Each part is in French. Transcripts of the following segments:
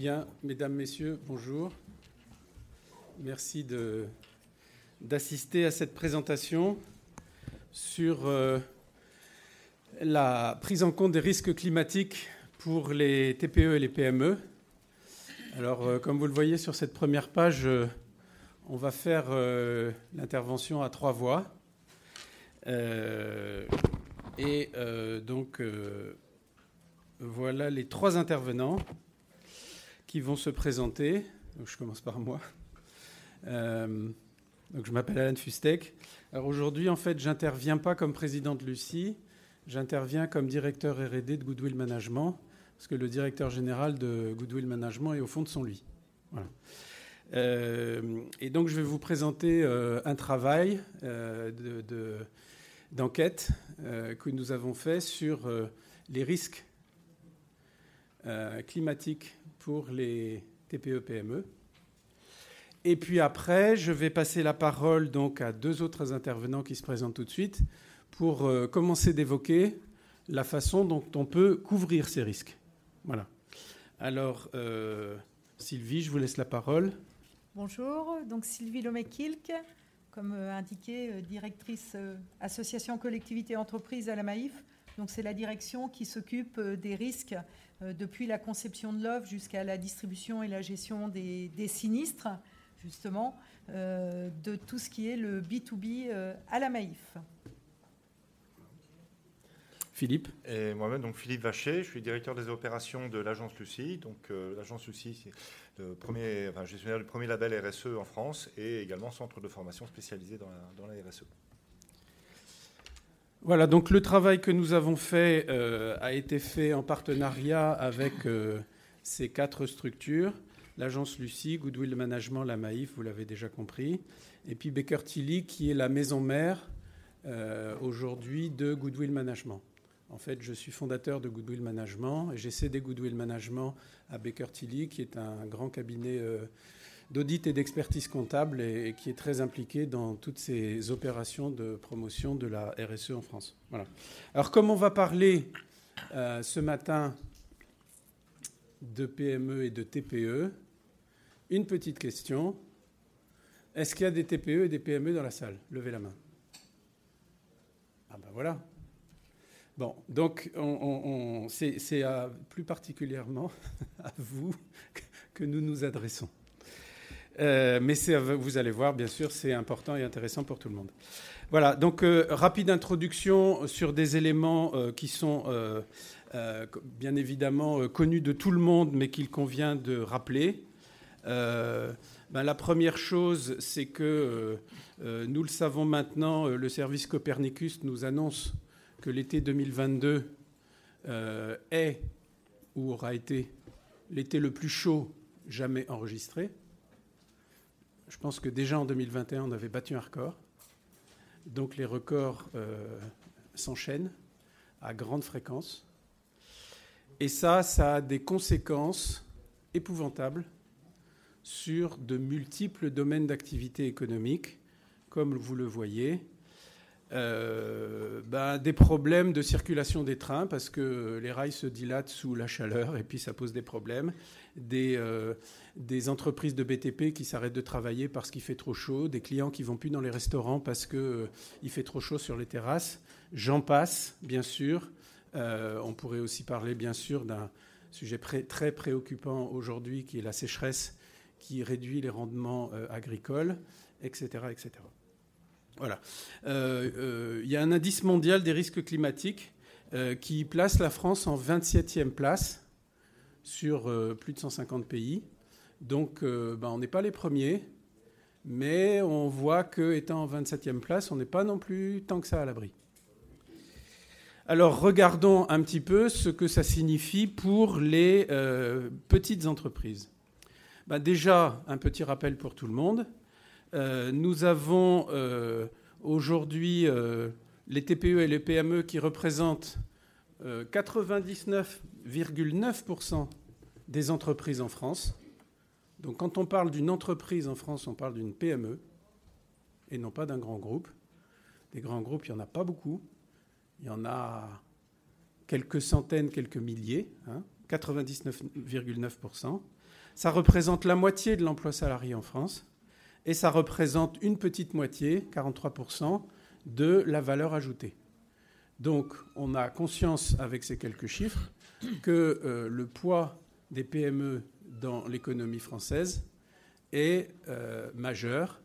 Bien, mesdames, messieurs, bonjour. Merci d'assister à cette présentation sur euh, la prise en compte des risques climatiques pour les TPE et les PME. Alors, euh, comme vous le voyez sur cette première page, euh, on va faire l'intervention à trois voix. et donc, voilà les trois intervenants qui vont se présenter. Je commence par moi. Euh, donc, je m'appelle Alan Fustek. Alors aujourd'hui, en fait, j'interviens pas comme président de Lucie, j'interviens comme directeur R&D de Goodwill Management, parce que le directeur général de Goodwill Management est au fond de son lit. Euh, et donc, je vais vous présenter euh, un travail d'enquête que nous avons fait sur les risques euh, climatique pour les TPE-PME. Et puis après, je vais passer la parole donc à deux autres intervenants qui se présentent tout de suite pour euh, commencer d'évoquer la façon dont on peut couvrir ces risques. Voilà. Alors, euh, Sylvie, je vous laisse la parole. Bonjour, donc Sylvie Lomé-Kilk, comme indiqué, directrice association collectivité entreprise à la MAIF. Donc c'est la direction qui s'occupe des risques euh, depuis la conception de l'offre jusqu'à la distribution et la gestion des, sinistres, justement, euh, de tout ce qui est le B2B euh, à la Maïf. Philippe? Et moi-même, donc Philippe Vacher, je suis directeur des opérations de l'agence Lucie. Donc l'agence Lucie, c'est le premier, enfin, gestionnaire du premier label RSE en France et également centre de formation spécialisé dans dans la RSE. Voilà, donc le travail que nous avons fait euh, a été fait en partenariat avec euh, ces quatre structures. L'agence Lucie, Goodwill Management, la Maïf, vous l'avez déjà compris. Et puis Baker Tilly, qui est la maison mère euh, aujourd'hui de Goodwill Management. En fait, je suis fondateur de Goodwill Management et j'ai cédé Goodwill Management à Baker Tilly, qui est un grand cabinet d'audit et d'expertise comptable et, qui est très impliqué dans toutes ces opérations de promotion de la RSE en France. Voilà. Alors, comme on va parler euh, ce matin de PME et de TPE, une petite question. Est-ce qu'il y a des TPE et des PME dans la salle? Levez la main. Ah ben voilà. Bon, donc on, c'est plus particulièrement à vous que nous nous adressons. Euh, mais vous allez voir, bien sûr, c'est important et intéressant pour tout le monde. Voilà, donc euh, rapide introduction sur des éléments euh, qui sont bien évidemment connus de tout le monde, mais qu'il convient de rappeler. Ben, la première chose, c'est que nous le savons maintenant, le service Copernicus nous annonce que l'été 2022 est ou aura été l'été le plus chaud jamais enregistré. Je pense que déjà en 2021, on avait battu un record. Donc les records euh, s'enchaînent à grande fréquence. Et ça, ça a des conséquences épouvantables sur de multiples domaines d'activité économique, comme vous le voyez. Euh, ben, des problèmes de circulation des trains parce que les rails se dilatent sous la chaleur et puis ça pose des problèmes. Des, euh, entreprises de BTP qui s'arrêtent de travailler parce qu'il fait trop chaud, des clients qui vont plus dans les restaurants parce qu'il euh, fait trop chaud sur les terrasses. J'en passe, bien sûr. on pourrait aussi parler, bien sûr, d'un sujet très préoccupant aujourd'hui qui est la sécheresse qui réduit les rendements agricoles, etc., etc. Voilà. Euh, euh, il y a un indice mondial des risques climatiques euh, qui place la France en 27e place sur plus de 150 pays. Donc, ben, on n'est pas les premiers, mais on voit qu'étant en 27e place, on n'est pas non plus tant que ça à l'abri. Alors, regardons un petit peu ce que ça signifie pour les petites entreprises. Ben, déjà, un petit rappel pour tout le monde. Nous avons aujourd'hui euh, les TPE et les PME qui représentent 99,9% des entreprises en France. Donc quand on parle d'une entreprise en France, on parle d'une PME et non pas d'un grand groupe. Des grands groupes, il n'y en a pas beaucoup. Il y en a quelques centaines, quelques milliers, hein, 99,9%. Ça représente la moitié de l'emploi salarié en France et ça représente une petite moitié, 43%, de la valeur ajoutée. Donc on a conscience avec ces quelques chiffres que euh, le poids des PME dans l'économie française est euh, majeur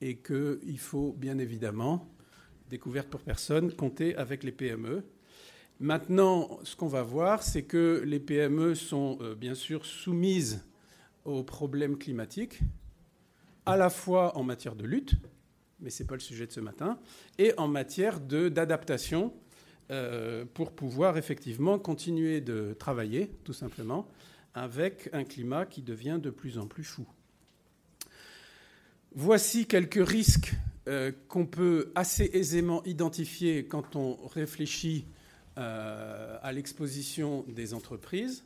et qu'il faut bien évidemment, découverte pour personne, compter avec les PME. Maintenant, ce qu'on va voir, c'est que les PME sont euh, bien sûr soumises aux problèmes climatiques, à la fois en matière de lutte, mais ce n'est pas le sujet de ce matin, et en matière d'adaptation euh, pour pouvoir effectivement continuer de travailler, tout simplement, avec un climat qui devient de plus en plus fou. Voici quelques risques euh, qu'on peut assez aisément identifier quand on réfléchit euh, à l'exposition des entreprises.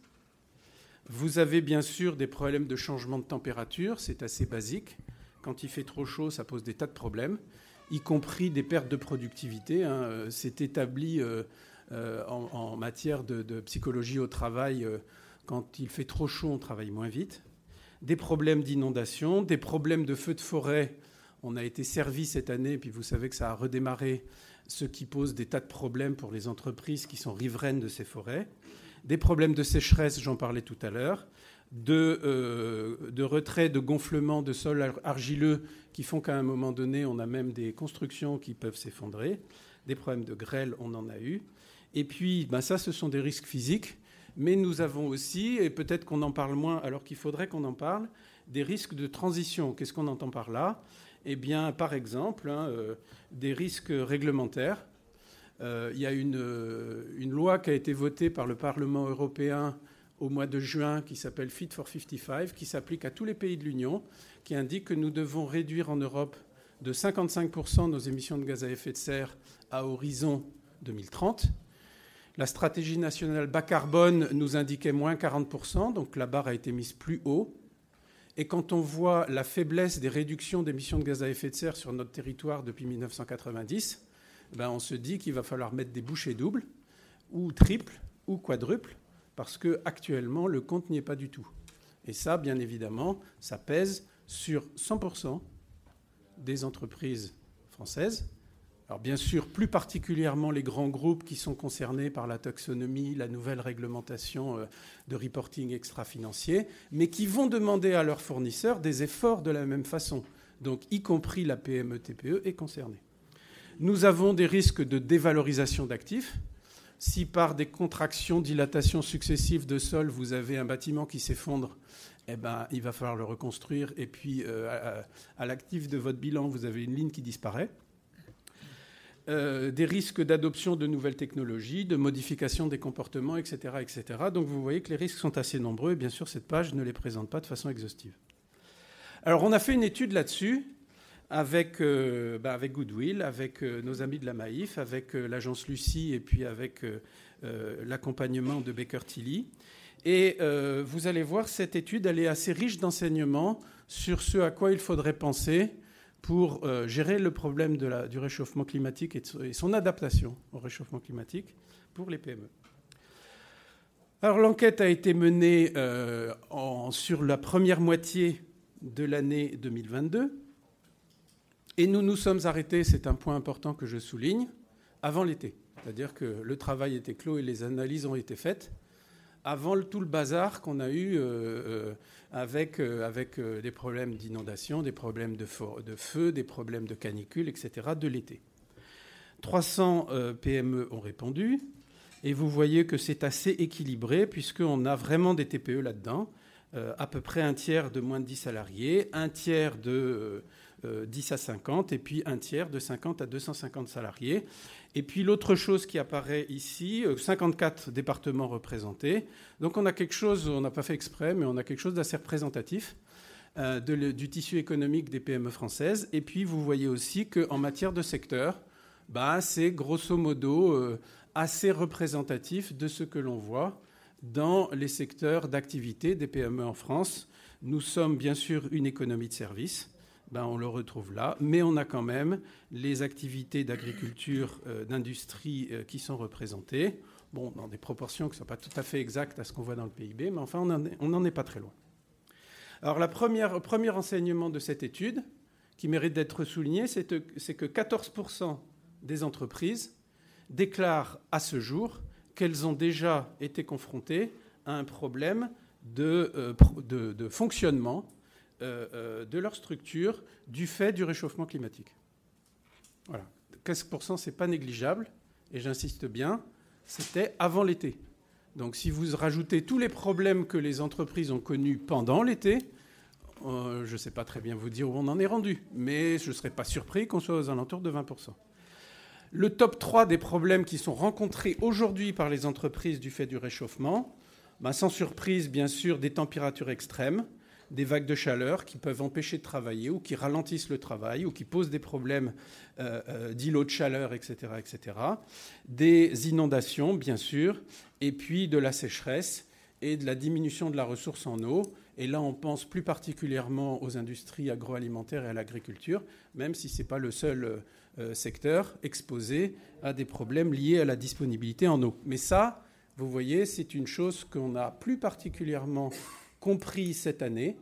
Vous avez bien sûr des problèmes de changement de température, c'est assez basique. Quand il fait trop chaud, ça pose des tas de problèmes, y compris des pertes de productivité. Hein. Euh, c'est établi euh, euh, en, matière de, psychologie au travail. quand il fait trop chaud, on travaille moins vite. Des problèmes d'inondation, des problèmes de feux de forêt. On a été servi cette année, puis vous savez que ça a redémarré, ce qui pose des tas de problèmes pour les entreprises qui sont riveraines de ces forêts. Des problèmes de sécheresse, j'en parlais tout à l'heure de, euh, de retrait, de gonflement de sol argileux qui font qu'à un moment donné, on a même des constructions qui peuvent s'effondrer. Des problèmes de grêle, on en a eu. Et puis, ben ça, ce sont des risques physiques. Mais nous avons aussi, et peut-être qu'on en parle moins alors qu'il faudrait qu'on en parle, des risques de transition. Qu'est-ce qu'on entend par là? Eh bien, par exemple, hein, euh, des risques réglementaires. Euh, il y a une, une, loi qui a été votée par le Parlement européen au mois de juin qui s'appelle Fit for 55, qui s'applique à tous les pays de l'Union, qui indique que nous devons réduire en Europe de 55% nos émissions de gaz à effet de serre à horizon 2030. La stratégie nationale bas carbone nous indiquait moins 40%, donc la barre a été mise plus haut. Et quand on voit la faiblesse des réductions d'émissions de gaz à effet de serre sur notre territoire depuis 1990, ben on se dit qu'il va falloir mettre des bouchées doubles, ou triples, ou quadruples, parce que actuellement le compte n'y est pas du tout. Et ça, bien évidemment, ça pèse sur 100% des entreprises françaises. Alors bien sûr, plus particulièrement les grands groupes qui sont concernés par la taxonomie, la nouvelle réglementation euh, de reporting extra-financier, mais qui vont demander à leurs fournisseurs des efforts de la même façon. Donc y compris la PME-TPE e est concernée. Nous avons des risques de dévalorisation d'actifs si par des contractions, dilatations successives de sol, vous avez un bâtiment qui s'effondre, eh ben, il va falloir le reconstruire. Et puis, euh, à, l'actif de votre bilan, vous avez une ligne qui disparaît. Euh, des risques d'adoption de nouvelles technologies, de modification des comportements, etc., etc. Donc vous voyez que les risques sont assez nombreux et bien sûr cette page ne les présente pas de façon exhaustive. Alors on a fait une étude là-dessus avec, euh, bah, avec Goodwill, avec euh, nos amis de la Maïf, avec euh, l'agence Lucie et puis avec l'accompagnement de Baker Tilly. Et vous allez voir, cette étude, elle est assez riche d'enseignements sur ce à quoi il faudrait penser pour gérer le problème du réchauffement climatique et, son adaptation au réchauffement climatique pour les PME. Alors l'enquête a été menée en, sur la première moitié de l'année 2022 et nous nous sommes arrêtés, c'est un point important que je souligne, avant l'été. C'est-à-dire que le travail était clos et les analyses ont été faites avant tout le bazar qu'on a eu euh, euh, avec, euh, avec des problèmes d'inondation, des problèmes de, de, feu, des problèmes de canicule, etc. de l'été. 300 PME ont répondu et vous voyez que c'est assez équilibré puisqu'on a vraiment des TPE là-dedans, à peu près un tiers de moins de 10 salariés, un tiers de 10 euh, à 50, et puis un tiers de 50 à 250 salariés. Et puis l'autre chose qui apparaît ici, 54 euh, départements représentés. Donc on a quelque chose, on n'a pas fait exprès, mais on a quelque chose d'assez représentatif euh, du tissu économique des PME françaises. Et puis vous voyez aussi qu'en matière de secteur, bah, c'est grosso modo assez représentatif de ce que l'on voit dans les secteurs d'activité des PME en France. Nous sommes bien sûr une économie de services ben, on le retrouve là. Mais on a quand même les activités d'agriculture, euh, d'industrie euh, qui sont représentées. Bon, dans des proportions qui ne sont pas tout à fait exactes à ce qu'on voit dans le PIB, mais enfin, on n'en est, pas très loin. Alors, le premier enseignement de cette étude, qui mérite d'être souligné, c'est que 14% des entreprises déclarent à ce jour qu'elles ont déjà été confrontées à un problème de, euh, fonctionnement de leur structure du fait du réchauffement climatique. Voilà. 15%, ce n'est pas négligeable, et j'insiste bien, c'était avant l'été. Donc si vous rajoutez tous les problèmes que les entreprises ont connus pendant l'été, je ne sais pas très bien vous dire où on en est rendu, mais je ne serais pas surpris qu'on soit aux alentours de 20%. Le top 3 des problèmes qui sont rencontrés aujourd'hui par les entreprises du fait du réchauffement, ben, sans surprise, bien sûr, des températures extrêmes, des vagues de chaleur qui peuvent empêcher de travailler ou qui ralentissent le travail ou qui posent des problèmes euh, euh, d'îlots de chaleur, etc., etc. Des inondations, bien sûr, et puis de la sécheresse et de la diminution de la ressource en eau. Et là, on pense plus particulièrement aux industries agroalimentaires et à l'agriculture, même si ce n'est pas le seul euh, secteur exposé à des problèmes liés à la disponibilité en eau. Mais ça, vous voyez, c'est une chose qu'on a plus particulièrement compris cette année.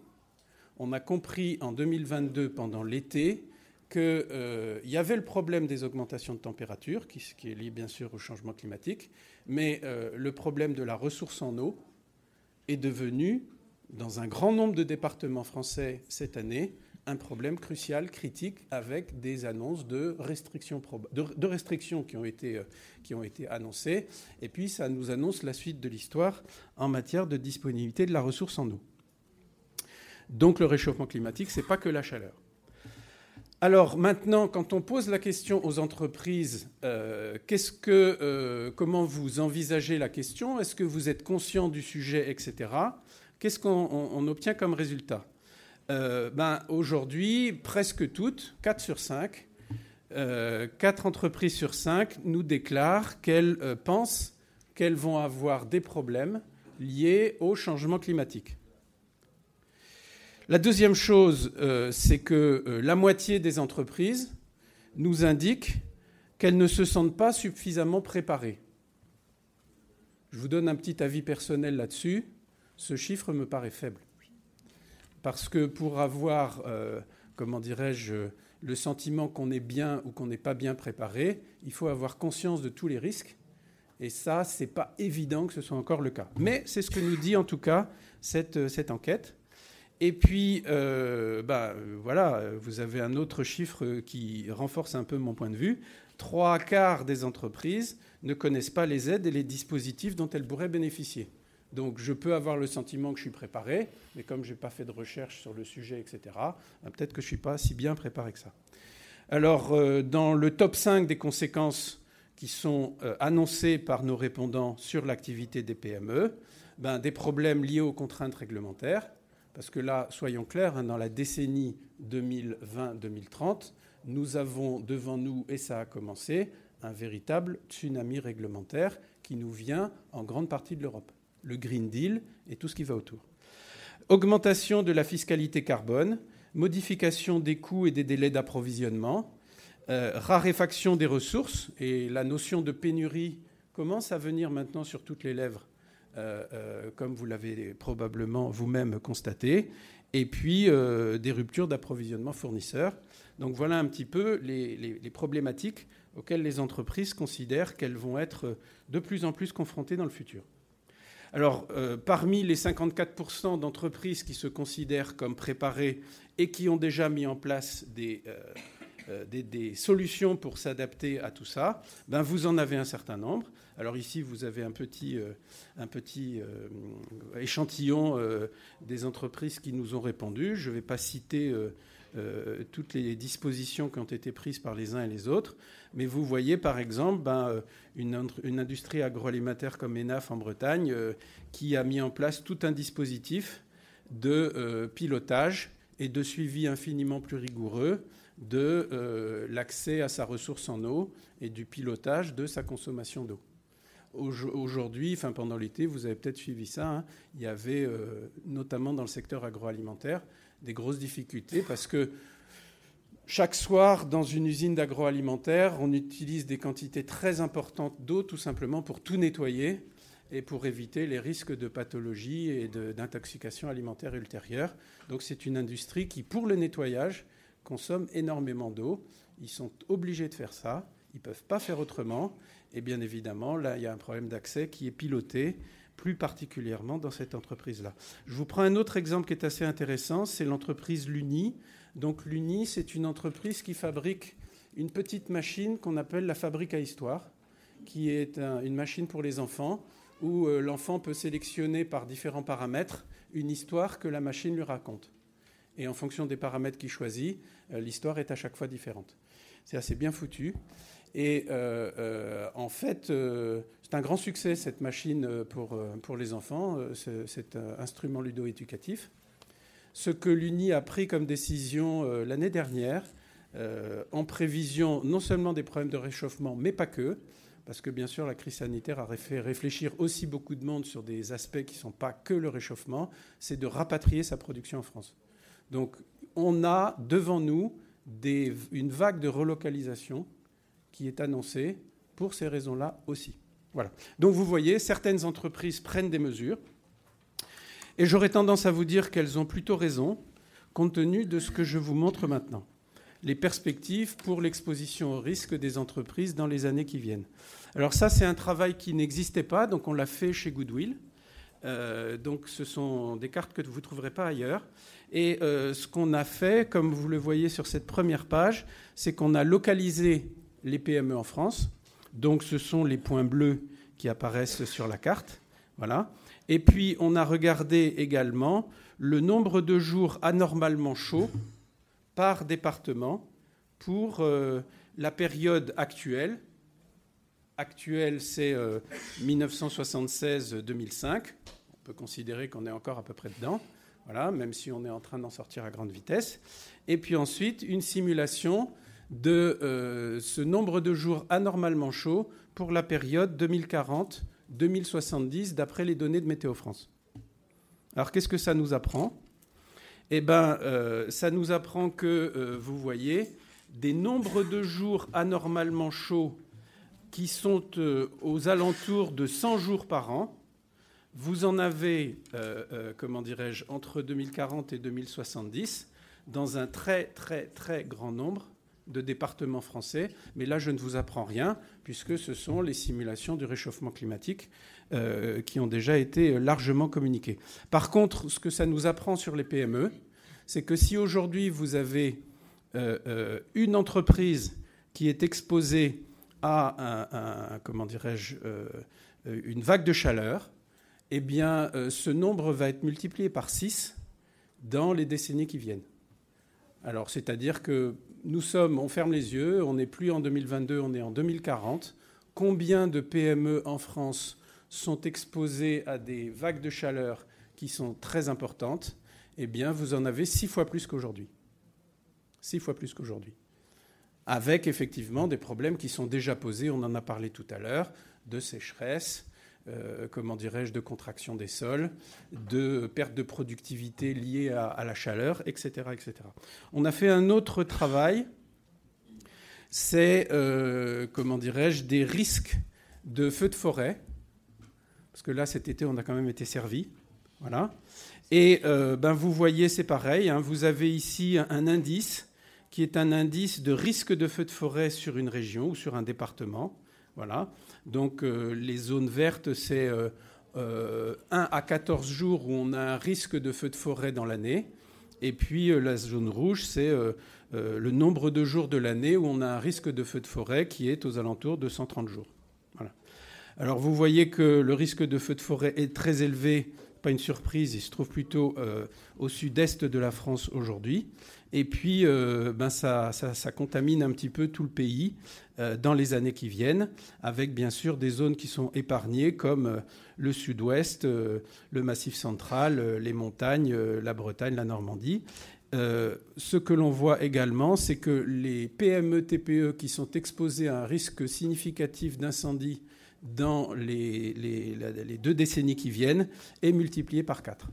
On a compris en 2022 pendant l'été qu'il euh, y avait le problème des augmentations de température, qui, est lié bien sûr au changement climatique, mais euh, le problème de la ressource en eau est devenu, dans un grand nombre de départements français cette année, un problème crucial, critique, avec des annonces de restrictions, de, restrictions qui, ont été, euh, qui ont été annoncées. Et puis, ça nous annonce la suite de l'histoire en matière de disponibilité de la ressource en eau. Donc, le réchauffement climatique, ce n'est pas que la chaleur. Alors maintenant, quand on pose la question aux entreprises, euh, que, euh, comment vous envisagez la question? Est-ce que vous êtes conscient du sujet, etc. Qu'est-ce qu'on obtient comme résultat? Euh, ben, Aujourd'hui, presque toutes, 4 sur 5, 4 euh, entreprises sur 5 nous déclarent qu'elles euh, pensent qu'elles vont avoir des problèmes liés au changement climatique. La deuxième chose, c'est que la moitié des entreprises nous indiquent qu'elles ne se sentent pas suffisamment préparées. Je vous donne un petit avis personnel là-dessus. Ce chiffre me paraît faible. Parce que pour avoir, euh, comment dirais-je, le sentiment qu'on est bien ou qu'on n'est pas bien préparé, il faut avoir conscience de tous les risques. Et ça, ce n'est pas évident que ce soit encore le cas. Mais c'est ce que nous dit en tout cas cette, euh, enquête. Et puis, euh, bah, voilà, vous avez un autre chiffre qui renforce un peu mon point de vue. Trois quarts des entreprises ne connaissent pas les aides et les dispositifs dont elles pourraient bénéficier. Donc je peux avoir le sentiment que je suis préparé, mais comme je n'ai pas fait de recherche sur le sujet, etc., ben, peut-être que je ne suis pas si bien préparé que ça. Alors, euh, dans le top 5 des conséquences qui sont euh, annoncées par nos répondants sur l'activité des PME, ben, des problèmes liés aux contraintes réglementaires, parce que là, soyons clairs, hein, dans la décennie 2020-2030, nous avons devant nous, et ça a commencé, un véritable tsunami réglementaire qui nous vient en grande partie de l'Europe le Green Deal et tout ce qui va autour. Augmentation de la fiscalité carbone, modification des coûts et des délais d'approvisionnement, euh, raréfaction des ressources, et la notion de pénurie commence à venir maintenant sur toutes les lèvres, euh, euh, comme vous l'avez probablement vous-même constaté, et puis des ruptures d'approvisionnement fournisseurs. Donc voilà un petit peu les problématiques auxquelles les entreprises considèrent qu'elles vont être de plus en plus confrontées dans le futur. Alors, euh, parmi les 54% d'entreprises qui se considèrent comme préparées et qui ont déjà mis en place des, euh, euh, solutions pour s'adapter à tout ça, ben vous en avez un certain nombre. Alors ici, vous avez un petit, un petit échantillon des entreprises qui nous ont répondu. Je ne vais pas citer euh, toutes les dispositions qui ont été prises par les uns et les autres. Mais vous voyez, par exemple, ben, euh, une, industrie agroalimentaire comme ENAF en Bretagne euh, qui a mis en place tout un dispositif de pilotage et de suivi infiniment plus rigoureux de l'accès à sa ressource en eau et du pilotage de sa consommation d'eau. Aujourd'hui, enfin pendant l'été, vous avez peut-être suivi ça, hein, il y avait notamment dans le secteur agroalimentaire des grosses difficultés parce que chaque soir, dans une usine d'agroalimentaire, on utilise des quantités très importantes d'eau tout simplement pour tout nettoyer et pour éviter les risques de pathologie et d'intoxication alimentaire ultérieure. Donc c'est une industrie qui, pour le nettoyage, consomme énormément d'eau. Ils sont obligés de faire ça. Ils ne peuvent pas faire autrement. Et bien évidemment, là, il y a un problème d'accès qui est piloté plus particulièrement dans cette entreprise-là. Je vous prends un autre exemple qui est assez intéressant, c'est l'entreprise Luni. Donc Luni, c'est une entreprise qui fabrique une petite machine qu'on appelle la fabrique à histoire, qui est une machine pour les enfants, où euh, l'enfant peut sélectionner par différents paramètres une histoire que la machine lui raconte. Et en fonction des paramètres qu'il choisit, euh, l'histoire est à chaque fois différente. C'est assez bien foutu. Et euh, en fait, c'est un grand succès cette machine pour, pour les enfants, cet instrument ludo-éducatif. Ce que l'UNI a pris comme décision l'année dernière, en prévision non seulement des problèmes de réchauffement, mais pas que, parce que bien sûr la crise sanitaire a fait réfléchir aussi beaucoup de monde sur des aspects qui ne sont pas que le réchauffement, c'est de rapatrier sa production en France. Donc on a devant nous une vague de relocalisation qui est annoncée pour ces raisons-là aussi. Voilà. Donc vous voyez, certaines entreprises prennent des mesures, et j'aurais tendance à vous dire qu'elles ont plutôt raison, compte tenu de ce que je vous montre maintenant les perspectives pour l'exposition au risque des entreprises dans les années qui viennent. Alors ça, c'est un travail qui n'existait pas, donc on l'a fait chez Goodwill. Euh, donc ce sont des cartes que vous ne trouverez pas ailleurs. Et euh, ce qu'on a fait, comme vous le voyez sur cette première page, c'est qu'on a localisé les PME en France. Donc ce sont les points bleus qui apparaissent sur la carte. Voilà. Et puis on a regardé également le nombre de jours anormalement chauds par département pour euh, la période actuelle. Actuelle, c'est 1976-2005. Euh, on peut considérer qu'on est encore à peu près dedans, voilà, même si on est en train d'en sortir à grande vitesse. Et puis ensuite, une simulation de euh, ce nombre de jours anormalement chauds pour la période 2040-2070 d'après les données de Météo France. Alors qu'est-ce que ça nous apprend? Eh ben, euh, ça nous apprend que, euh, vous voyez, des nombres de jours anormalement chauds qui sont aux alentours de 100 jours par an, vous en avez, comment dirais-je, entre 2040 et 2070, dans un très, très, très grand nombre de départements français. Mais là, je ne vous apprends rien, puisque ce sont les simulations du réchauffement climatique euh, qui ont déjà été largement communiqués. Par contre, ce que ça nous apprend sur les PME, c'est que si aujourd'hui vous avez euh, euh, une entreprise qui est exposée à une vague de chaleur, eh bien, ce nombre va être multiplié par 6 dans les décennies qui viennent. Alors, c'est-à-dire que nous sommes, on ferme les yeux, on n'est plus en 2022, on est en 2040. Combien de PME en France sont exposés à des vagues de chaleur qui sont très importantes, eh bien, vous en avez six fois plus qu'aujourd'hui. Six fois plus qu'aujourd'hui. Avec effectivement des problèmes qui sont déjà posés, on en a parlé tout à l'heure, de sécheresse, euh, comment dirais-je, de contraction des sols, de perte de productivité liée à, la chaleur, etc., etc. On a fait un autre travail, c'est, euh, comment dirais-je, des risques de feux de forêt parce que là, cet été, on a quand même été servi. Voilà. Et euh, ben, vous voyez, c'est pareil. Hein. vous avez ici un indice qui est un indice de risque de feu de forêt sur une région ou sur un département. Voilà. Donc euh, les zones vertes, c'est 1 euh, à 14 jours où on a un risque de feu de forêt dans l'année. Et puis la zone rouge, c'est le nombre de jours de l'année où on a un risque de feu de forêt qui est aux alentours de 130 jours. Alors vous voyez que le risque de feu de forêt est très élevé, pas une surprise, il se trouve plutôt euh, au sud-est de la France aujourd'hui. Et puis euh, ben ça, contamine un petit peu tout le pays euh, dans les années qui viennent, avec bien sûr des zones qui sont épargnées comme le sud-ouest, le massif central, les montagnes, la Bretagne, la Normandie. ce que l'on voit également, c'est que les PME, TPE qui sont exposés à un risque significatif d'incendie dans les, deux décennies qui viennent est multiplié par 4.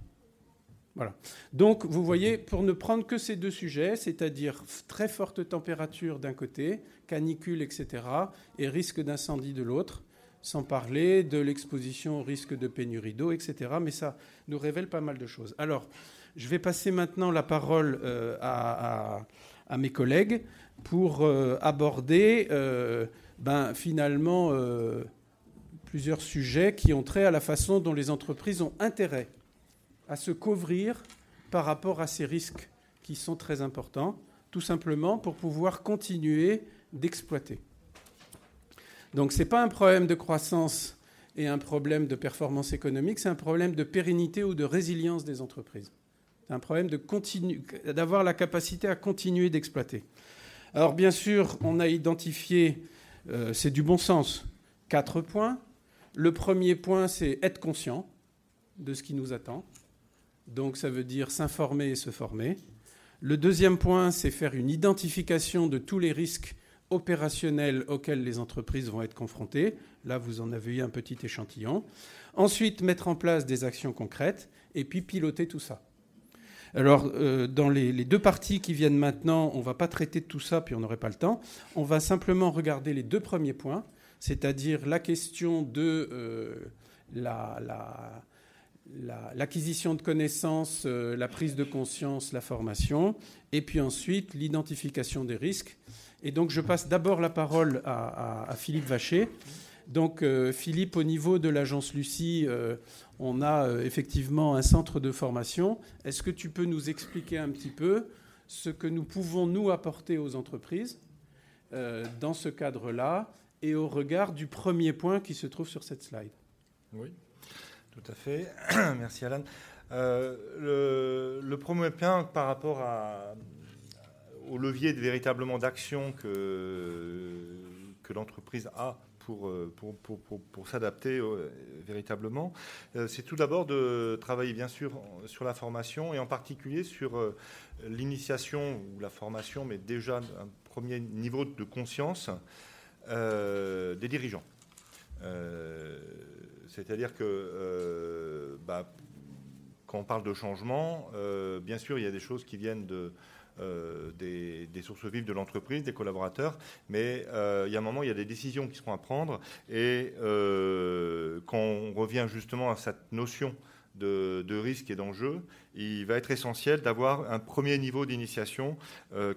Voilà. Donc, vous voyez, pour ne prendre que ces deux sujets, c'est-à-dire très forte température d'un côté, canicule, etc., et risque d'incendie de l'autre, sans parler de l'exposition au risque de pénurie d'eau, etc. Mais ça nous révèle pas mal de choses. Alors, je vais passer maintenant la parole euh, à, mes collègues pour euh, aborder euh, ben, finalement plusieurs sujets qui ont trait à la façon dont les entreprises ont intérêt à se couvrir par rapport à ces risques qui sont très importants, tout simplement pour pouvoir continuer d'exploiter. Donc ce n'est pas un problème de croissance et un problème de performance économique, c'est un problème de pérennité ou de résilience des entreprises. C'est un problème d'avoir la capacité à continuer d'exploiter. Alors bien sûr, on a identifié, euh, c'est du bon sens, quatre points. Le premier point, c'est être conscient de ce qui nous attend. Donc ça veut dire s'informer et se former. Le deuxième point, c'est faire une identification de tous les risques opérationnels auxquels les entreprises vont être confrontées. Là, vous en avez eu un petit échantillon. Ensuite, mettre en place des actions concrètes et puis piloter tout ça. Alors, euh, dans les, deux parties qui viennent maintenant, on ne va pas traiter de tout ça, puis on n'aurait pas le temps. On va simplement regarder les deux premiers points, c'est-à-dire la question de euh, l'acquisition de connaissances, euh, la prise de conscience, la formation, et puis ensuite l'identification des risques. Et donc je passe d'abord la parole à, Philippe Vacher. Donc euh, Philippe, au niveau de l'agence Lucie, euh, on a effectivement un centre de formation. Est-ce que tu peux nous expliquer un petit peu ce que nous pouvons nous apporter aux entreprises dans ce cadre-là et au regard du premier point qui se trouve sur cette slide? Oui, tout à fait. Merci Alan. le, premier point par rapport au levier véritablement d'action que, l'entreprise a pour, euh, pour, pour, pour, s'adapter euh, véritablement, euh, c'est tout d'abord de travailler bien sûr sur la formation et en particulier sur l'initiation ou la formation, mais déjà un premier niveau de conscience des dirigeants. C'est-à-dire que bah, quand on parle de changement, bien sûr, il y a des choses qui viennent euh, des, sources vives de l'entreprise, des collaborateurs, mais euh, il y a un moment, il y a des décisions qui seront à prendre, et euh, quand on revient justement à cette notion de, risque et d'enjeu, il va être essentiel d'avoir un premier niveau d'initiation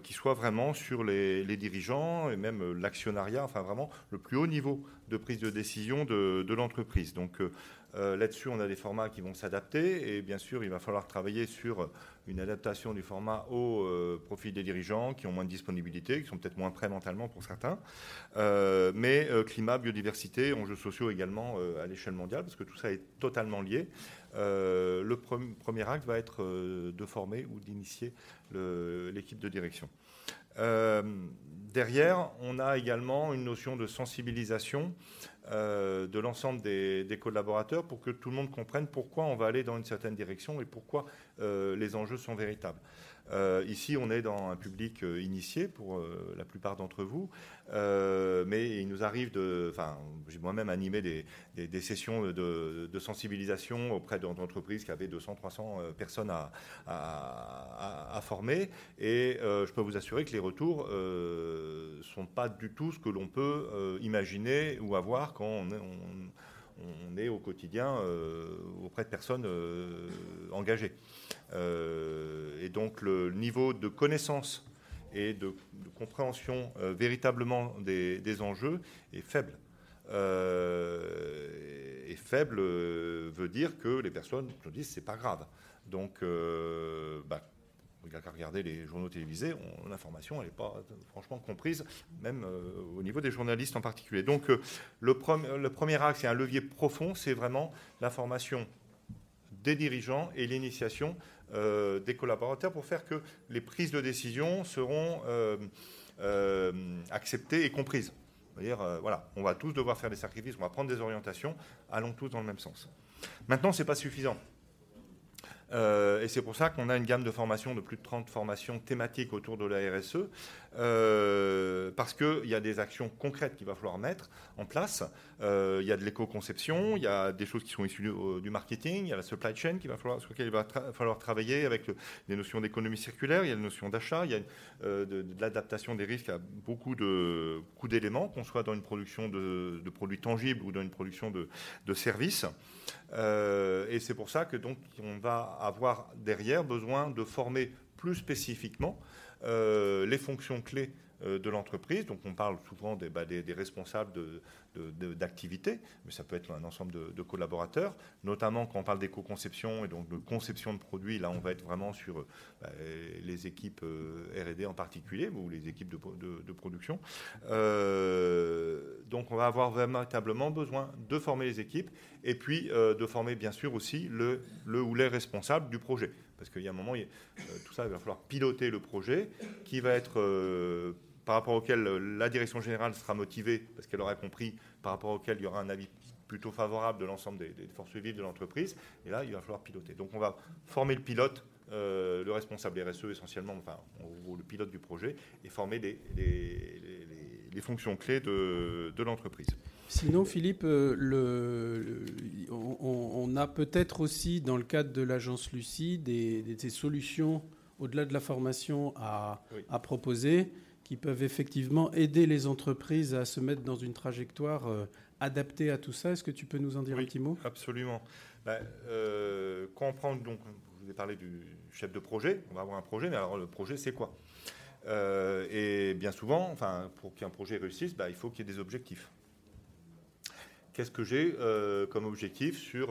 qui soit vraiment sur les, dirigeants et même l'actionnariat, enfin vraiment le plus haut niveau de prise de décision de, l'entreprise. Donc euh, là-dessus, on a des formats qui vont s'adapter et bien sûr, il va falloir travailler sur une adaptation du format au euh, profit des dirigeants qui ont moins de disponibilité, qui sont peut-être moins prêts mentalement pour certains. Euh, mais climat, biodiversité, enjeux sociaux également à l'échelle mondiale, parce que tout ça est totalement lié. Le premier acte va être de former ou d'initier l'équipe de direction. derrière, on a également une notion de sensibilisation euh, de l'ensemble des, collaborateurs pour que tout le monde comprenne pourquoi on va aller dans une certaine direction et pourquoi euh, les enjeux sont véritables. Euh, ici, on est dans un public euh, initié pour euh, la plupart d'entre vous, mais il nous arrive de. J'ai moi-même animé des, sessions de, sensibilisation auprès d'entreprises qui avaient 200, 300 personnes à, former, et je peux vous assurer que les retours ne sont pas du tout ce que l'on peut imaginer ou avoir quand on, on est au quotidien auprès de personnes engagées. Euh, et donc le niveau de connaissance et de, compréhension euh, véritablement des, enjeux est faible. Euh, et faible veut dire que les personnes nous disent c'est pas grave. Donc, bah, il n'y a qu'à regarder les journaux télévisés, l'information, n'est pas franchement comprise, même au niveau des journalistes en particulier. Donc, le, le, premier axe, c'est un levier profond, c'est vraiment la formation des dirigeants et l'initiation euh, des collaborateurs pour faire que les prises de décision seront euh, euh, acceptées et comprises. dire voilà, on va tous devoir faire des sacrifices, on va prendre des orientations, allons tous dans le même sens. Maintenant, ce n'est pas suffisant. Et c'est pour ça qu'on a une gamme de formations de plus de 30 formations thématiques autour de la RSE, parce qu'il y a des actions concrètes qu'il va falloir mettre en place. il y a de l'éco-conception, il y a des choses qui sont issues du, marketing, il y a la supply chain qui va falloir, sur laquelle il va falloir travailler avec des notions d'économie circulaire, il y a des notions d'achat, il y a de, l'adaptation des risques à beaucoup d'éléments, qu'on soit dans une production de, produits tangibles ou dans une production de services. Euh, et c'est pour ça que donc on va avoir derrière besoin de former plus spécifiquement euh, les fonctions clés de l'entreprise. Donc on parle souvent des, bah, responsables d'activité, mais ça peut être un ensemble de, collaborateurs, notamment quand on parle d'éco-conception et donc de conception de produits. Là, on va être vraiment sur bah, les équipes euh, R&D en particulier ou les équipes de, production. Euh, donc on va avoir véritablement besoin de former les équipes et puis de former bien sûr aussi le, le ou les responsables du projet. Parce qu'il y a un moment, tout ça, il va falloir piloter le projet qui va être par rapport auquel euh, la direction générale sera motivée, parce qu'elle aura compris, par rapport auquel il y aura un avis plutôt favorable de l'ensemble des, forces vives de l'entreprise. Et là, il va falloir piloter. Donc on va former le pilote, euh, le responsable RSE essentiellement, enfin le pilote du projet, et former les, les, fonctions clés de, de l'entreprise. Sinon, Philippe, euh, le, on, a peut-être aussi, dans le cadre de l'agence Lucie, des, des, solutions au-delà de la formation à, à proposer qui peuvent effectivement aider les entreprises à se mettre dans une trajectoire euh, adaptée à tout ça. Est-ce que tu peux nous en dire un petit mot? Absolument. Euh, quand on prend, donc, je vous ai parlé du chef de projet, on va avoir un projet, mais alors le projet, c'est quoi? Euh, Et bien souvent, enfin, pour qu'un projet réussisse, ben, il faut qu'il y ait des objectifs. Qu'est-ce que j'ai comme objectif sur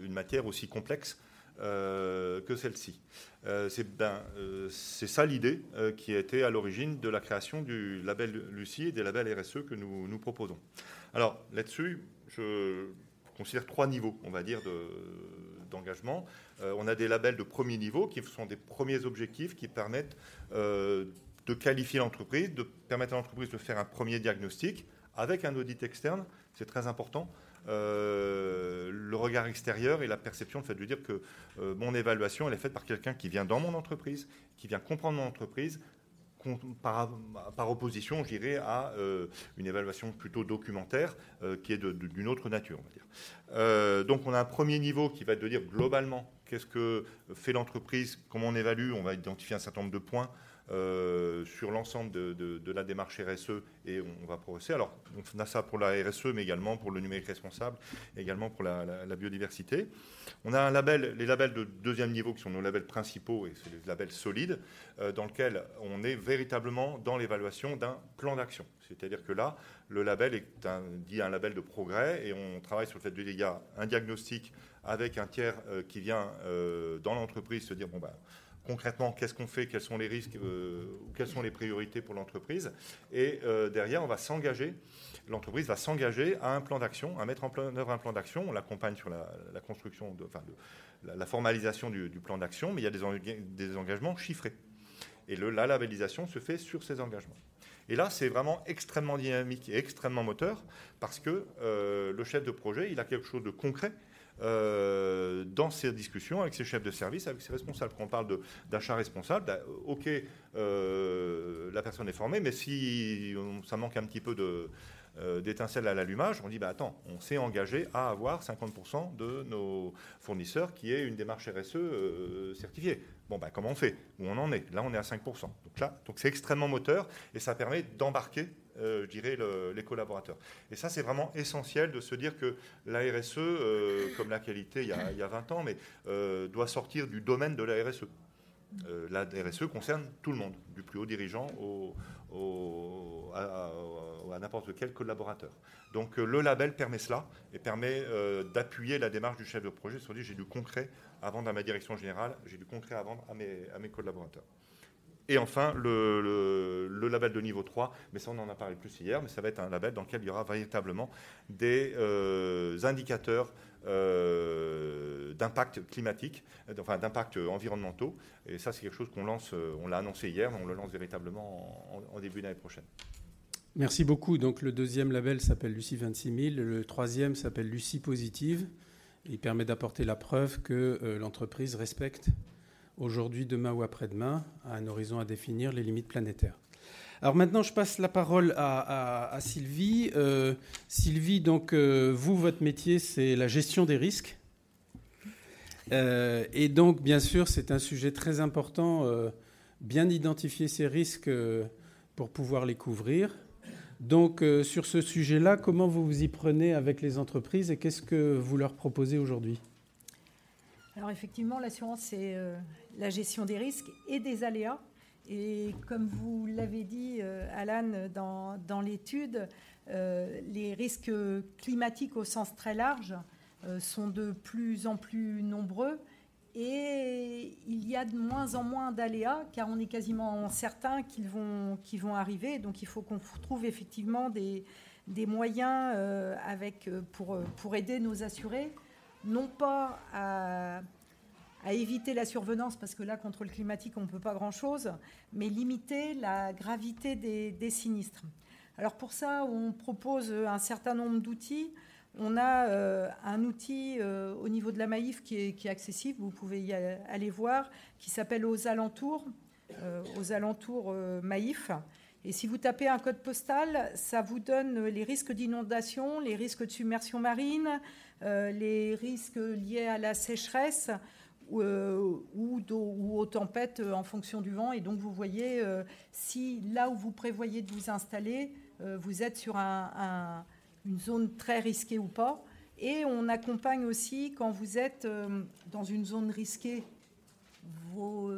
une matière aussi complexe euh, que celle-ci. Euh, ben, euh, c'est ça l'idée qui a été à l'origine de la création du label Lucie et des labels RSE que nous, nous proposons. Alors là-dessus, je considère trois niveaux, on va dire, d'engagement. on a des labels de premier niveau qui sont des premiers objectifs qui permettent de qualifier l'entreprise, de permettre à l'entreprise de faire un premier diagnostic avec un audit externe, c'est très important, euh, le regard extérieur et la perception, le fait de dire que euh, mon évaluation, est faite par quelqu'un qui vient dans mon entreprise, qui vient comprendre mon entreprise, par, opposition, je dirais, à euh, une évaluation plutôt documentaire qui est d'une autre nature, donc, on a un premier niveau qui va être de dire globalement qu'est-ce que fait l'entreprise, comment on évalue, on va identifier un certain nombre de points euh, sur l'ensemble de, la démarche RSE et on, va progresser. Alors, on a ça pour la RSE, mais également pour le numérique responsable, également pour la, biodiversité. On a un label, les labels de deuxième niveau qui sont nos labels principaux et c'est les labels solides, euh, dans lesquels on est véritablement dans l'évaluation d'un plan d'action. C'est-à-dire que là, le label est un, dit un label de progrès et on travaille sur le fait qu'il y a un diagnostic avec un tiers euh, qui vient dans l'entreprise se dire bon ben concrètement qu'est-ce qu'on fait, quels sont les risques, euh, quelles sont les priorités pour l'entreprise. Et euh, derrière, on va s'engager, l'entreprise va s'engager à un plan d'action, à mettre en œuvre un plan d'action. On l'accompagne sur la, construction, de, enfin, la, formalisation du, plan d'action, mais il y a des, engagements chiffrés. Et la labellisation se fait sur ces engagements. Et là, c'est vraiment extrêmement dynamique et extrêmement moteur parce que euh, le chef de projet, il a quelque chose de concret euh, dans ces discussions avec ses chefs de service, avec ses responsables. Quand on parle d'achat responsable, bah, ok, euh, la personne est formée, mais si ça manque un petit peu de, euh, d'étincelles à l'allumage, on dit bah, attends, on s'est engagé à avoir 50% de nos fournisseurs qui est une démarche RSE certifiée. Bon, bah, comment on fait? Où on en est? Là, on est à 5%. Donc là, donc c'est extrêmement moteur et ça permet d'embarquer je dirais, les collaborateurs. Et ça, c'est vraiment essentiel de se dire que la RSE, euh, comme la qualité il y, a, 20 ans, mais euh, doit sortir du domaine de la RSE. la RSE concerne tout le monde, du plus haut dirigeant au, à, n'importe quel collaborateur. Donc le label permet cela et permet d'appuyer la démarche du chef de projet sur dire j'ai du concret à vendre à ma direction générale, j'ai du concret à vendre à mes collaborateurs. Et enfin, le, label de niveau 3, mais ça on en a parlé plus hier, mais ça va être un label dans lequel il y aura véritablement des euh, indicateurs euh, d'impact climatique, euh, enfin d'impact environnementaux. Et ça c'est quelque chose qu'on lance, on l'a annoncé hier, mais on le lance véritablement en, début d'année prochaine. Merci beaucoup. Donc le deuxième label s'appelle Lucie 26000, le troisième s'appelle Lucie Positive. Il permet d'apporter la preuve que l'entreprise respecte aujourd'hui, demain ou après-demain, à un horizon à définir, les limites planétaires. Alors maintenant, je passe la parole à, Sylvie. Sylvie, donc, vous, votre métier, c'est la gestion des risques. et donc, bien sûr, c'est un sujet très important, bien identifier ces risques pour pouvoir les couvrir. Donc euh, sur ce sujet-là, comment vous vous y prenez avec les entreprises et qu'est-ce que vous leur proposez aujourd'hui? Alors effectivement, l'assurance, c'est euh, la gestion des risques et des aléas. Et comme vous l'avez dit, euh, Alan, dans, dans l'étude, les risques climatiques au sens très large sont de plus en plus nombreux et il y a de moins en moins d'aléas, car on est quasiment certain qu'ils vont, qu'ils vont arriver. Donc il faut qu'on trouve effectivement des, des moyens euh, avec, euh, pour, pour aider nos assurés, non pas à, à, éviter la survenance, parce que là, contre le climatique, on ne peut pas grand-chose, mais limiter la gravité des, sinistres. Alors pour ça, on propose un certain nombre d'outils. On a euh, un outil euh, au niveau de la Maïf qui est, accessible, vous pouvez y aller voir, qui s'appelle Aux alentours, euh, aux alentours Maïf. Et si vous tapez un code postal, ça vous donne les risques d'inondation, les risques de submersion marine, les risques liés à la sécheresse ou, aux tempêtes en fonction du vent. Et donc vous voyez si là où vous prévoyez de vous installer, vous êtes sur un une zone très risquée ou pas. Et on accompagne aussi quand vous êtes euh, dans une zone risquée,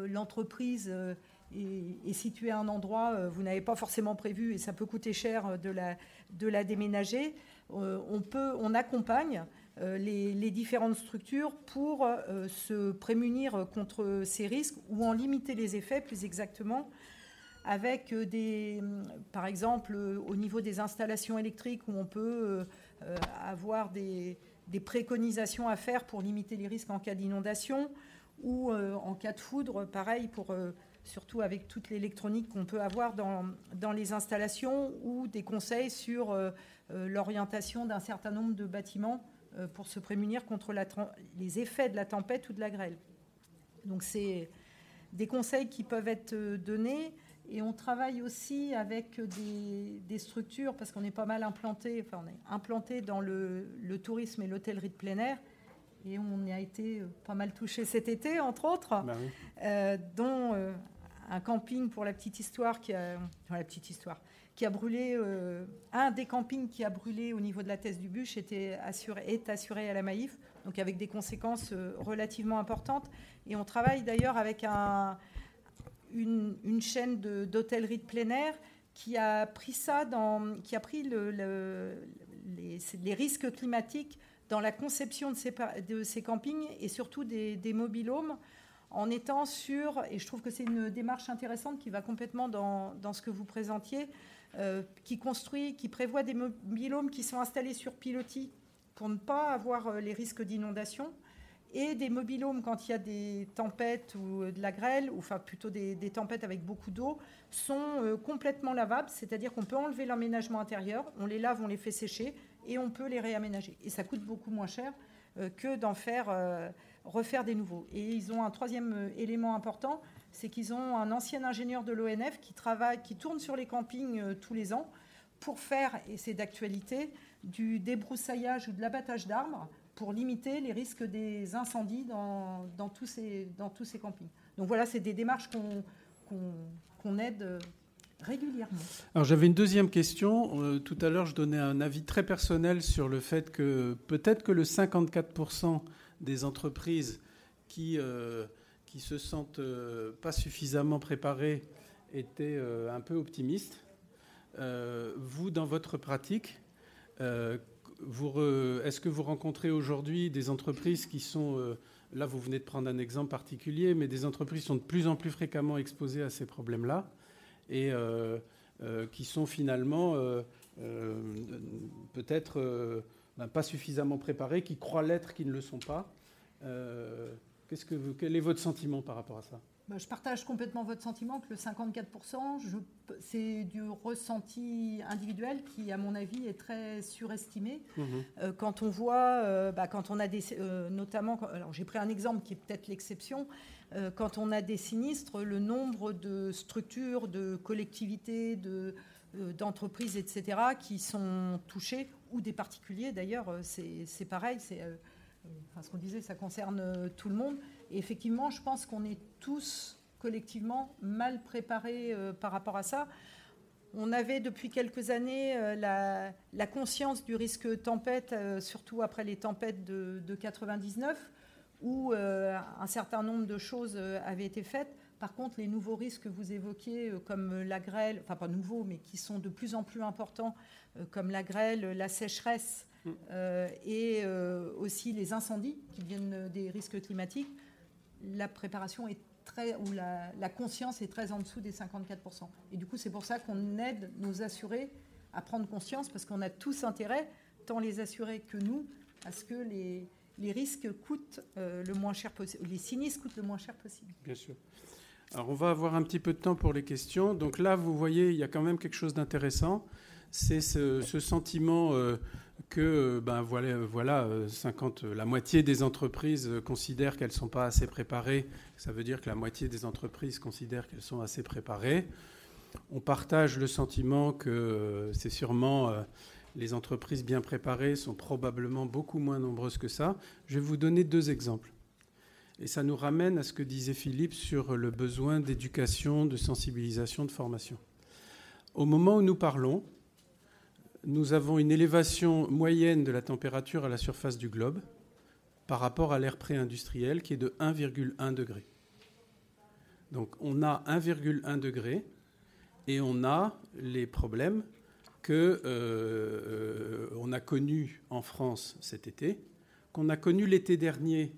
l'entreprise euh, est, située à un endroit, euh, vous n'avez pas forcément prévu et ça peut coûter cher de la, de la déménager. On, peut, on accompagne les, les, différentes structures pour se prémunir contre ces risques ou en limiter les effets plus exactement avec euh, des, par exemple, euh, au niveau des installations électriques où on peut euh, avoir des, préconisations à faire pour limiter les risques en cas d'inondation ou en cas de foudre, pareil, pour, surtout avec toute l'électronique qu'on peut avoir dans, dans, les installations ou des conseils sur l'orientation d'un certain nombre de bâtiments pour se prémunir contre la, les effets de la tempête ou de la grêle. Donc c'est des conseils qui peuvent être donnés. Et on travaille aussi avec des, structures, parce qu'on est pas mal implanté, enfin on est implanté dans le, tourisme et l'hôtellerie de plein air. Et on a été pas mal touché cet été, entre autres, bah euh, dont euh, un camping pour la petite histoire qui a, la petite histoire, a brûlé, euh, un des campings qui a brûlé au niveau de la thèse du bûche était assuré, est assuré à la Maïf, donc avec des conséquences relativement importantes. Et on travaille d'ailleurs avec un, une, chaîne d'hôtellerie de, plein air qui a pris ça dans, qui a pris le, les, risques climatiques dans la conception de ces, de ces campings et surtout des, des mobilhomes en étant sûr, et je trouve que c'est une démarche intéressante qui va complètement dans, dans ce que vous présentiez, euh, qui construit, qui prévoit des mobilhomes qui sont installés sur pilotis pour ne pas avoir euh, les risques d'inondation et des mobilhomes quand il y a des tempêtes ou de la grêle, ou enfin plutôt des, tempêtes avec beaucoup d'eau, sont euh, complètement lavables, c'est-à-dire qu'on peut enlever l'aménagement intérieur, on les lave, on les fait sécher et on peut les réaménager. Et ça coûte beaucoup moins cher euh, que d'en faire euh, refaire des nouveaux. Et ils ont un troisième élément important, c'est qu'ils ont un ancien ingénieur de l'ONF qui travaille, qui tourne sur les campings tous les ans pour faire, et c'est d'actualité, du débroussaillage ou de l'abattage d'arbres pour limiter les risques des incendies dans, tous, ces, campings. Donc voilà, c'est des démarches qu'on aide euh, régulièrement. Alors j'avais une deuxième question. Euh, tout à l'heure, je donnais un avis très personnel sur le fait que peut-être que le 54% des entreprises qui, euh, qui se sentent pas suffisamment préparées étaient un peu optimistes. vous, dans votre pratique, est-ce que vous rencontrez aujourd'hui des entreprises qui sont, euh, là vous venez de prendre un exemple particulier, mais des entreprises sont de plus en plus fréquemment exposées à ces problèmes-là et euh, euh, qui sont finalement peut-être ben, pas suffisamment préparées, qui croient l'être, qui ne le sont pas. Que vous, quel est votre sentiment par rapport à ça? Je partage complètement votre sentiment que le 54%, c'est du ressenti individuel qui, à mon avis, est très surestimé. Mhm. Euh, quand on voit, euh, bah, quand on a des, euh, notamment, alors j'ai pris un exemple qui est peut-être l'exception, quand on a des sinistres, le nombre de structures, de collectivités, de, d'entreprises, etc., qui sont touchées, ou des particuliers d'ailleurs, c'est, pareil, c'est, ce qu'on disait, ça concerne tout le monde. Et effectivement, je pense qu'on est tous collectivement mal préparés euh, par rapport à ça. On avait depuis quelques années euh, la, conscience du risque tempête, euh, surtout après les tempêtes de, de 99, où un certain nombre de choses avaient été faites. Par contre, les nouveaux risques que vous évoquiez, comme la grêle, enfin pas nouveaux, mais qui sont de plus en plus importants, comme la grêle, la sécheresse mm. et aussi les incendies qui viennent des risques climatiques, la préparation est très, ou la, conscience est très en dessous des 54%. Et du coup, c'est pour ça qu'on aide nos assurés à prendre conscience, parce qu'on a tous intérêt, tant les assurés que nous, à ce que les, les risques coûtent euh, le moins cher possible, les sinistres coûtent le moins cher possible. Bien sûr. Alors, on va avoir un petit peu de temps pour les questions. Donc là, vous voyez, il y a quand même quelque chose d'intéressant. C'est ce, sentiment euh, que ben voilà, voilà 50, la moitié des entreprises considèrent qu'elles ne sont pas assez préparées. Ça veut dire que la moitié des entreprises considèrent qu'elles sont assez préparées. On partage le sentiment que euh, c'est sûrement euh, les entreprises bien préparées sont probablement beaucoup moins nombreuses que ça. Je vais vous donner deux exemples. Et ça nous ramène à ce que disait Philippe sur le besoin d'éducation, de sensibilisation, de formation. Au moment où nous parlons, nous avons une élévation moyenne de la température à la surface du globe par rapport à l'ère pré-industrielle qui est de 1,1 degré. Donc on a 1,1 degré et on a les problèmes que euh, on a connus en France cet été, qu'on a connus l'été dernier.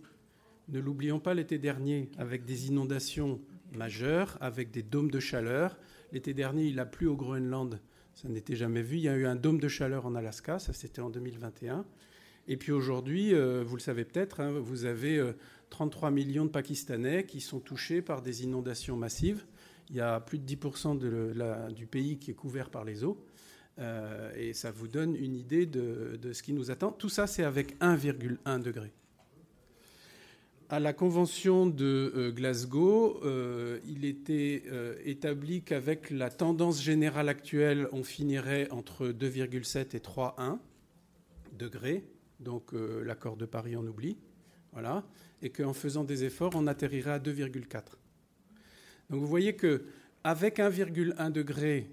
Ne l'oublions pas l'été dernier avec des inondations majeures, avec des dômes de chaleur. L'été dernier, il a plu au Groenland ça n'était jamais vu. Il y a eu un dôme de chaleur en Alaska, ça c'était en 2021. Et puis aujourd'hui, euh, vous le savez peut-être, hein, vous avez 33 euh, millions de Pakistanais qui sont touchés par des inondations massives. Il y a plus de 10% de du pays qui est couvert par les eaux. Euh, et ça vous donne une idée de ce qui nous attend. Tout ça, c'est avec 1,1 degré à la convention de euh, Glasgow, euh, il était euh, établi qu'avec la tendance générale actuelle, on finirait entre 2,7 et 3,1 degrés. Donc l'accord de Paris on oublie. Voilà. Et qu'en faisant des efforts, on atterrirait à 2,4. Donc vous voyez qu'avec 1,1 degré,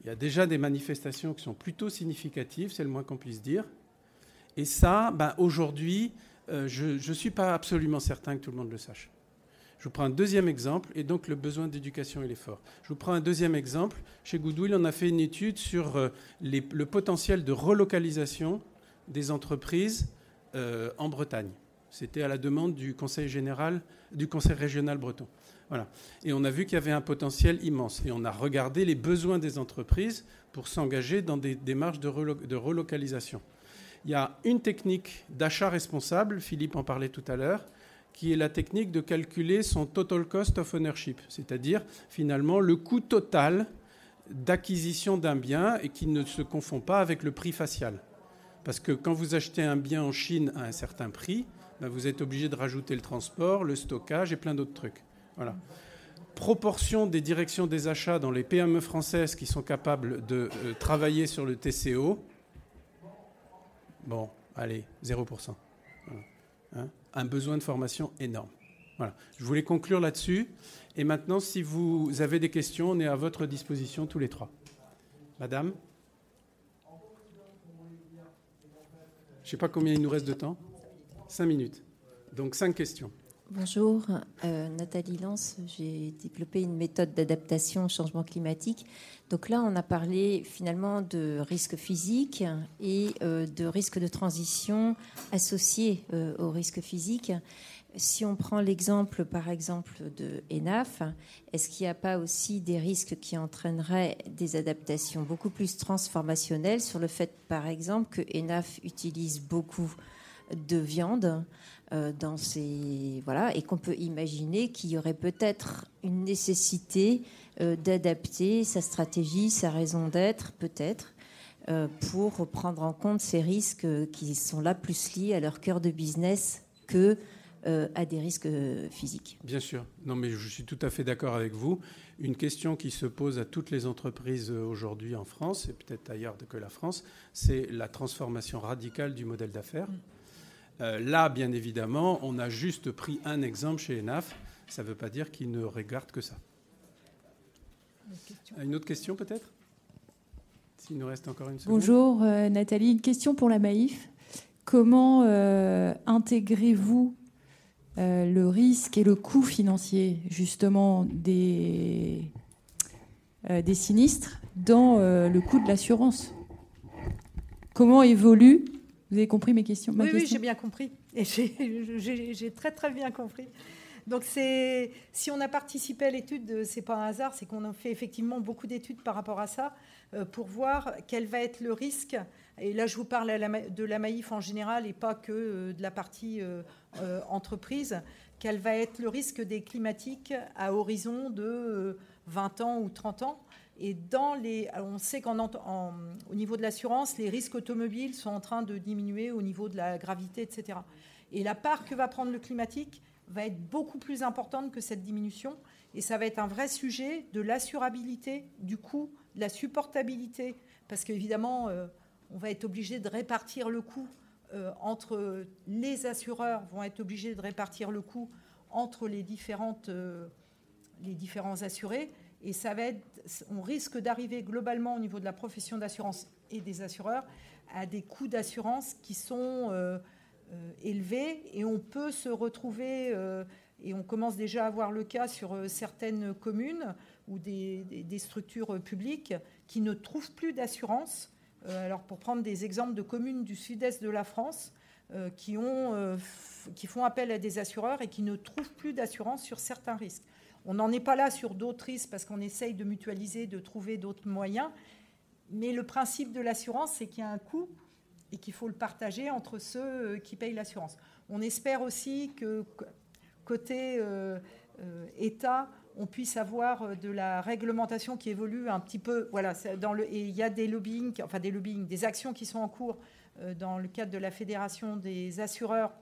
il y a déjà des manifestations qui sont plutôt significatives, c'est le moins qu'on puisse dire. Et ça, ben, aujourd'hui, euh, je ne suis pas absolument certain que tout le monde le sache. Je vous prends un deuxième exemple, et donc le besoin d'éducation et l'effort. Je vous prends un deuxième exemple. Chez Goodwill, on a fait une étude sur euh, le potentiel de relocalisation des entreprises euh, en Bretagne. C'était à la demande du Conseil général, du Conseil régional breton. Voilà. Et on a vu qu'il y avait un potentiel immense. Et on a regardé les besoins des entreprises pour s'engager dans des démarches de relocalisation. Il y a une technique d'achat responsable, Philippe en parlait tout à l'heure, qui est la technique de calculer son total cost of ownership, c'est-à-dire finalement le coût total d'acquisition d'un bien et qui ne se confond pas avec le prix facial. Parce que quand vous achetez un bien en Chine à un certain prix, ben, vous êtes obligé de rajouter le transport, le stockage et plein d'autres trucs. Voilà. Proportion des directions des achats dans les PME françaises qui sont capables de euh, travailler sur le TCO, Bon, allez, 0%. Hein? un besoin de formation énorme. Voilà. Je voulais conclure là-dessus. Et maintenant, si vous avez des questions, on est à votre disposition tous les trois. Madame? Je ne sais pas combien il nous reste de temps. Cinq minutes. Donc cinq questions. Bonjour, euh, Nathalie Lance. J'ai développé une méthode d'adaptation au changement climatique. Donc là, on a parlé finalement de risques physiques et euh, de risques de transition associés euh, aux risques physiques. Si on prend l'exemple, par exemple, de ENAF, est-ce qu'il n'y a pas aussi des risques qui entraîneraient des adaptations beaucoup plus transformationnelles sur le fait, par exemple, que ENAF utilise beaucoup de viande dans ces voilà et qu'on peut imaginer qu'il y aurait peut-être une nécessité d'adapter sa stratégie, sa raison d'être, peut-être pour prendre en compte ces risques qui sont là plus liés à leur cœur de business que euh, à des risques euh, physiques. Bien sûr. Non, mais je suis tout à fait d'accord avec vous. Une question qui se pose à toutes les entreprises euh, aujourd'hui en France, et peut-être ailleurs que la France, c'est la transformation radicale du modèle d'affaires. Là, bien évidemment, on a juste pris un exemple chez ENAF. Ça ne veut pas dire qu'ils ne regardent que ça. Une autre question peut-être? S'il nous reste encore une seconde. Bonjour Nathalie, une question pour la Maïf. Comment intégrez-vous euh, le risque et le coût financier justement des, euh, des sinistres dans euh, le coût de l'assurance? Comment évolue Vous avez compris mes questions Oui, oui j'ai bien compris. Et j'ai très très bien compris. Donc c'est si on a participé à l'étude, c'est pas un hasard, c'est qu'on a fait effectivement beaucoup d'études par rapport à ça pour voir quel va être le risque et là, je vous parle de la Maïf en général et pas que euh, de la partie euh, euh, entreprise. Quel va être le risque des climatiques à horizon de 20 ans ou 30 ans? Et dans les, on sait qu'au niveau de l'assurance, les risques automobiles sont en train de diminuer au niveau de la gravité, etc. Et la part que va prendre le climatique va être beaucoup plus importante que cette diminution. Et ça va être un vrai sujet de l'assurabilité, du coût, de la supportabilité. Parce qu'évidemment, on va être obligé de répartir le coût euh, entre les assureurs vont être obligés de répartir le coût entre les différentes euh, les différents assurés et on risque d'arriver globalement au niveau de la profession d'assurance et des assureurs à des coûts d'assurance qui sont euh, élevés et on peut se retrouver et on commence déjà à voir le cas sur certaines communes ou des, structures publiques qui ne trouvent plus d'assurance euh, alors, pour prendre des exemples de communes du sud-est de la France euh, qui, ont, euh, qui font appel à des assureurs et qui ne trouvent plus d'assurance sur certains risques. On n'en est pas là sur d'autres risques parce qu'on essaye de mutualiser, de trouver d'autres moyens. Mais le principe de l'assurance, c'est qu'il y a un coût et qu'il faut le partager entre ceux qui payent l'assurance. On espère aussi que côté État, on puisse avoir euh, de la réglementation qui évolue un petit peu. Voilà, et il y a des lobbying, enfin des lobbying, des actions qui sont en cours euh, dans le cadre de la Fédération des assureurs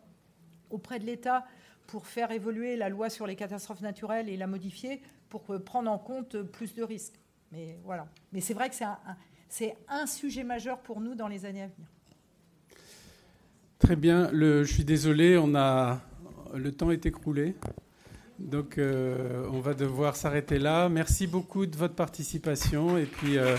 auprès de l'État pour faire évoluer la loi sur les catastrophes naturelles et la modifier pour euh, prendre en compte plus de risques. Mais voilà. Mais c'est vrai que c'est un, sujet majeur pour nous dans les années à venir. Très bien. Le, je suis désolé, on a le temps est écroulé. Donc, euh, on va devoir s'arrêter là. Merci beaucoup de votre participation et puis. Euh,